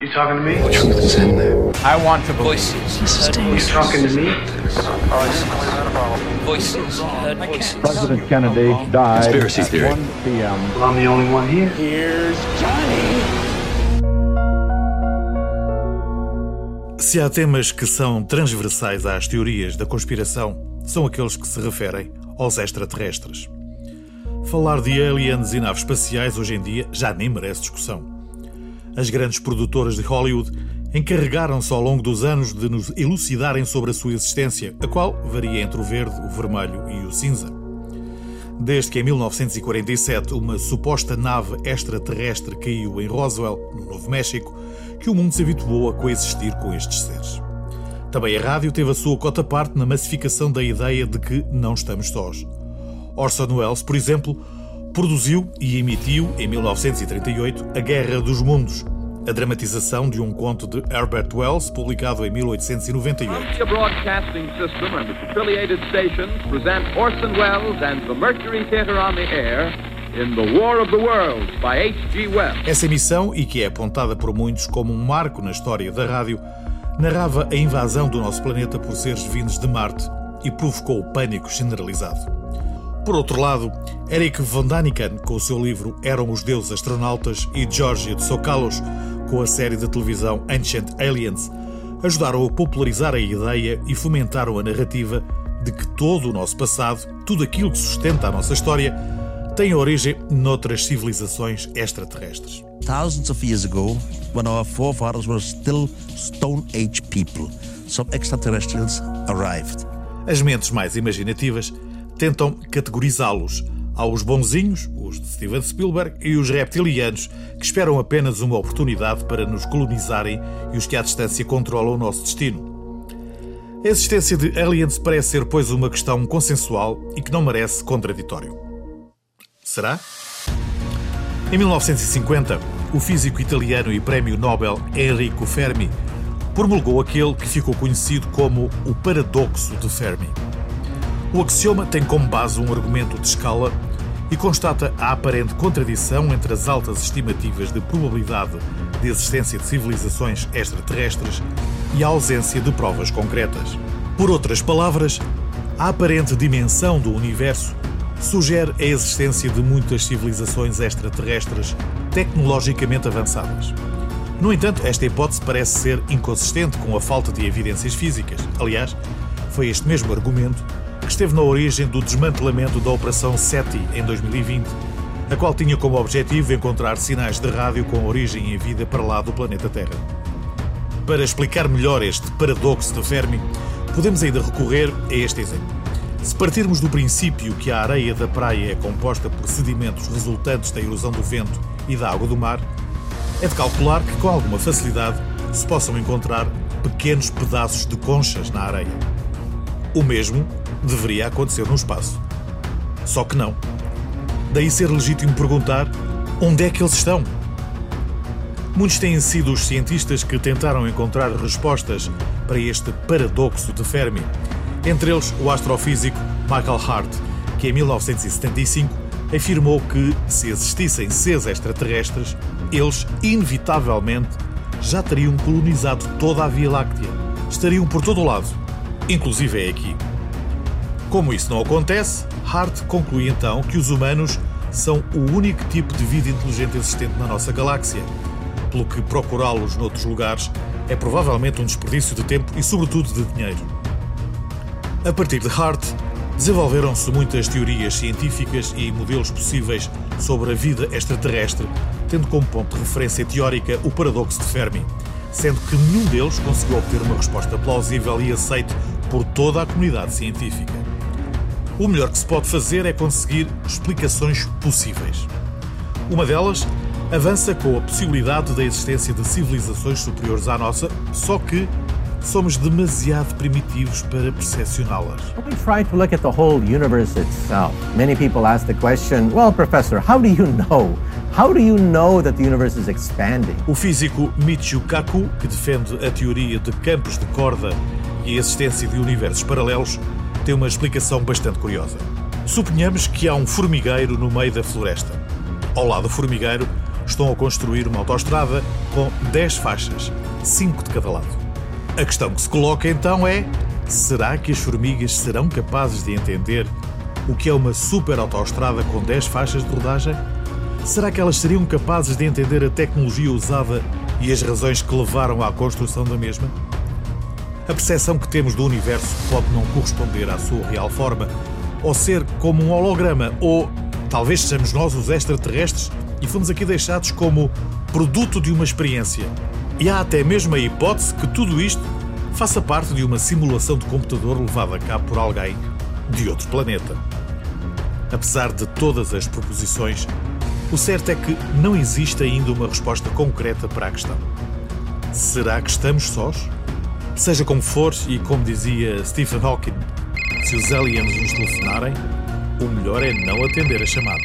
You talking to me? The truth is in there. I want to voices. You talking to me? Voices. Heard voices. President Kennedy died Conspiracy at theory. 1 p.m. Well, I'm the only one here. Se há temas que são transversais às teorias da conspiração, são aqueles que se referem aos extraterrestres. Falar de aliens e naves espaciais hoje em dia já nem merece discussão. As grandes produtoras de Hollywood encarregaram-se ao longo dos anos de nos elucidarem sobre a sua existência, a qual varia entre o verde, o vermelho e o cinza. Desde que em 1947 uma suposta nave extraterrestre caiu em Roswell, no Novo México, que o mundo se habituou a coexistir com estes seres. Também a rádio teve a sua cota parte na massificação da ideia de que não estamos sós. Orson Welles, por exemplo, produziu e emitiu, em 1938, A Guerra dos Mundos, a dramatização de um conto de Herbert Wells, publicado em 1898. Columbia Broadcasting System and its affiliated stations present Orson Welles and the Mercury Theater on the Air in The War of the Worlds by H.G. Wells. Essa emissão, e que é apontada por muitos como um marco na história da rádio, narrava a invasão do nosso planeta por seres vindos de Marte e provocou o pânico generalizado. Por outro lado, Eric von Daniken, com o seu livro Eram os Deuses Astronautas, e George Tsoukalos, com a série de televisão Ancient Aliens, ajudaram a popularizar a ideia e fomentaram a narrativa de que todo o nosso passado, tudo aquilo que sustenta a nossa história, tem origem noutras civilizações extraterrestres. Thousands of years ago, when our forefathers were still Stone Age people, some extraterrestrials arrived. As mentes mais imaginativas tentam categorizá-los aos bonzinhos, os de Steven Spielberg, e os reptilianos, que esperam apenas uma oportunidade para nos colonizarem e os que à distância controlam o nosso destino. A existência de aliens parece ser, pois, uma questão consensual e que não merece contraditório. Será? Em 1950, o físico italiano e prémio Nobel Enrico Fermi promulgou aquele que ficou conhecido como o paradoxo de Fermi. O axioma tem como base um argumento de escala e constata a aparente contradição entre as altas estimativas de probabilidade de existência de civilizações extraterrestres e a ausência de provas concretas. Por outras palavras, a aparente dimensão do universo sugere a existência de muitas civilizações extraterrestres tecnologicamente avançadas. No entanto, esta hipótese parece ser inconsistente com a falta de evidências físicas. Aliás, foi este mesmo argumento que esteve na origem do desmantelamento da Operação SETI em 2020, a qual tinha como objetivo encontrar sinais de rádio com origem em vida para lá do planeta Terra. Para explicar melhor este paradoxo de Fermi, podemos ainda recorrer a este exemplo. Se partirmos do princípio que a areia da praia é composta por sedimentos resultantes da erosão do vento e da água do mar, é de calcular que com alguma facilidade se possam encontrar pequenos pedaços de conchas na areia. O mesmo deveria acontecer no espaço. Só que não. Daí ser legítimo perguntar onde é que eles estão? Muitos têm sido os cientistas que tentaram encontrar respostas para este paradoxo de Fermi. Entre eles, o astrofísico Michael Hart, que em 1975 afirmou que, se existissem seres extraterrestres, eles, inevitavelmente, já teriam colonizado toda a Via Láctea. Estariam por todo o lado, inclusive é aqui. Como isso não acontece, Hart conclui então que os humanos são o único tipo de vida inteligente existente na nossa galáxia, pelo que procurá-los noutros lugares é provavelmente um desperdício de tempo e, sobretudo, de dinheiro. A partir de Hart, desenvolveram-se muitas teorias científicas e modelos possíveis sobre a vida extraterrestre, tendo como ponto de referência teórica o paradoxo de Fermi, sendo que nenhum deles conseguiu obter uma resposta plausível e aceite por toda a comunidade científica. O melhor que se pode fazer é conseguir explicações possíveis. Uma delas avança com a possibilidade da existência de civilizações superiores à nossa, só que somos demasiado primitivos para percepcioná-las. We try to look at the whole universe itself. Many people ask the question, well, Professor, how do you know? How do you know that the universe is expanding? O físico Michio Kaku, que defende a teoria de campos de corda e a existência de universos paralelos, tem uma explicação bastante curiosa. Suponhamos que há um formigueiro no meio da floresta. Ao lado do formigueiro, estão a construir uma autoestrada com 10 faixas, 5 de cada lado. A questão que se coloca então é: será que as formigas serão capazes de entender o que é uma super autoestrada com 10 faixas de rodagem? Será que elas seriam capazes de entender a tecnologia usada e as razões que levaram à construção da mesma? A percepção que temos do universo pode não corresponder à sua real forma, ou ser como um holograma, ou talvez sejamos nós os extraterrestres e fomos aqui deixados como produto de uma experiência. E há até mesmo a hipótese que tudo isto faça parte de uma simulação de computador levada a cabo por alguém de outro planeta. Apesar de todas as proposições, o certo é que não existe ainda uma resposta concreta para a questão. Será que estamos sós? Seja como for, e como dizia Stephen Hawking, se os aliens nos telefonarem, o melhor é não atender a chamada.